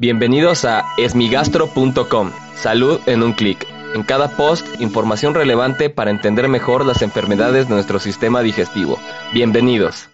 Bienvenidos a esmigastro.com. Salud en un clic. En cada post, información relevante para entender mejor las enfermedades de nuestro sistema digestivo. Bienvenidos.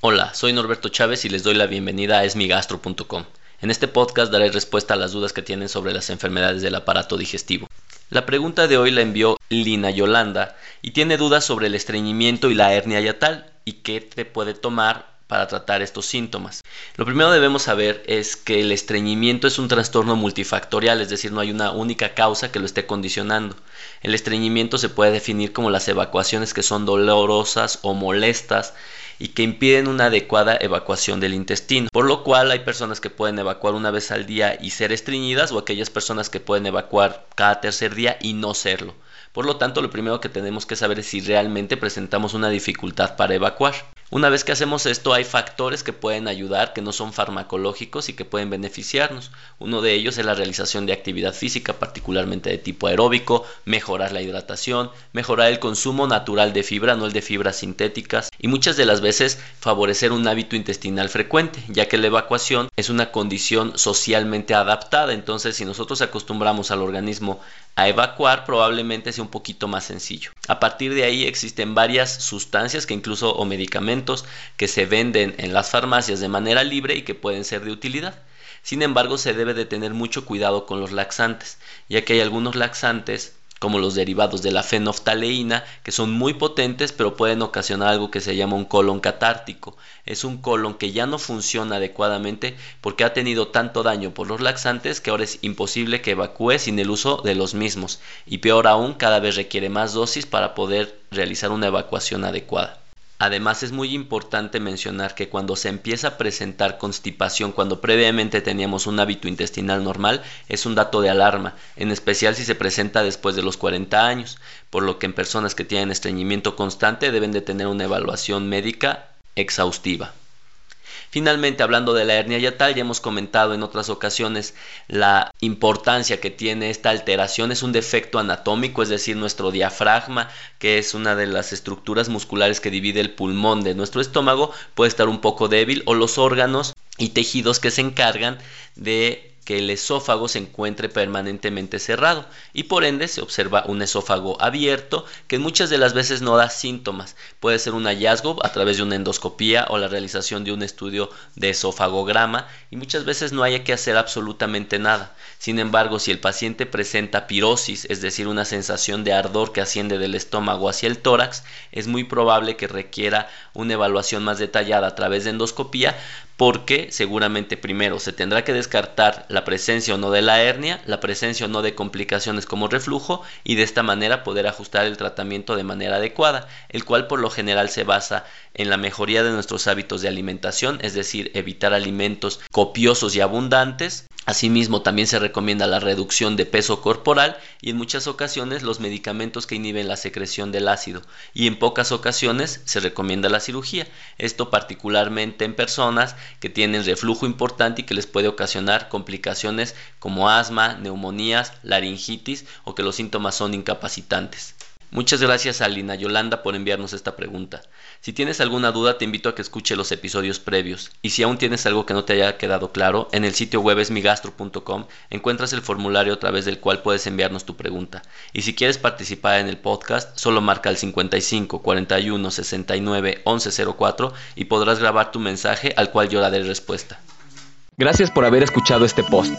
Hola, soy Norberto Chávez y les doy la bienvenida a esmigastro.com. En este podcast daré respuesta a las dudas que tienen sobre las enfermedades del aparato digestivo. La pregunta de hoy la envió Lina Yolanda y tiene dudas sobre el estreñimiento y la hernia yatal y qué te puede tomar para tratar estos síntomas. Lo primero debemos saber es que el estreñimiento es un trastorno multifactorial, es decir, no hay una única causa que lo esté condicionando. El estreñimiento se puede definir como las evacuaciones que son dolorosas o molestas y que impiden una adecuada evacuación del intestino, por lo cual hay personas que pueden evacuar una vez al día y ser estreñidas o aquellas personas que pueden evacuar cada tercer día y no serlo. Por lo tanto, lo primero que tenemos que saber es si realmente presentamos una dificultad para evacuar. Una vez que hacemos esto hay factores que pueden ayudar, que no son farmacológicos y que pueden beneficiarnos. Uno de ellos es la realización de actividad física, particularmente de tipo aeróbico, mejorar la hidratación, mejorar el consumo natural de fibra, no el de fibras sintéticas, y muchas de las veces favorecer un hábito intestinal frecuente, ya que la evacuación es una condición socialmente adaptada. Entonces, si nosotros acostumbramos al organismo a evacuar, probablemente sea un poquito más sencillo. A partir de ahí existen varias sustancias que incluso o medicamentos que se venden en las farmacias de manera libre y que pueden ser de utilidad. Sin embargo, se debe de tener mucho cuidado con los laxantes, ya que hay algunos laxantes como los derivados de la fenoftaleína, que son muy potentes pero pueden ocasionar algo que se llama un colon catártico. Es un colon que ya no funciona adecuadamente porque ha tenido tanto daño por los laxantes que ahora es imposible que evacúe sin el uso de los mismos y peor aún cada vez requiere más dosis para poder realizar una evacuación adecuada. Además es muy importante mencionar que cuando se empieza a presentar constipación cuando previamente teníamos un hábito intestinal normal es un dato de alarma, en especial si se presenta después de los 40 años, por lo que en personas que tienen estreñimiento constante deben de tener una evaluación médica exhaustiva. Finalmente, hablando de la hernia yatal, ya hemos comentado en otras ocasiones la importancia que tiene esta alteración. Es un defecto anatómico, es decir, nuestro diafragma, que es una de las estructuras musculares que divide el pulmón de nuestro estómago, puede estar un poco débil o los órganos y tejidos que se encargan de que el esófago se encuentre permanentemente cerrado y por ende se observa un esófago abierto que muchas de las veces no da síntomas. Puede ser un hallazgo a través de una endoscopía o la realización de un estudio de esofagograma y muchas veces no haya que hacer absolutamente nada. Sin embargo, si el paciente presenta pirosis, es decir, una sensación de ardor que asciende del estómago hacia el tórax, es muy probable que requiera una evaluación más detallada a través de endoscopía porque seguramente primero se tendrá que descartar la presencia o no de la hernia, la presencia o no de complicaciones como reflujo y de esta manera poder ajustar el tratamiento de manera adecuada, el cual por lo general se basa en la mejoría de nuestros hábitos de alimentación, es decir, evitar alimentos copiosos y abundantes, Asimismo, también se recomienda la reducción de peso corporal y en muchas ocasiones los medicamentos que inhiben la secreción del ácido y en pocas ocasiones se recomienda la cirugía. Esto particularmente en personas que tienen reflujo importante y que les puede ocasionar complicaciones como asma, neumonías, laringitis o que los síntomas son incapacitantes. Muchas gracias a Lina Yolanda por enviarnos esta pregunta. Si tienes alguna duda te invito a que escuche los episodios previos y si aún tienes algo que no te haya quedado claro, en el sitio web esmigastro.com encuentras el formulario a través del cual puedes enviarnos tu pregunta. Y si quieres participar en el podcast, solo marca el 55 41 69 11 04 y podrás grabar tu mensaje al cual yo daré respuesta. Gracias por haber escuchado este post.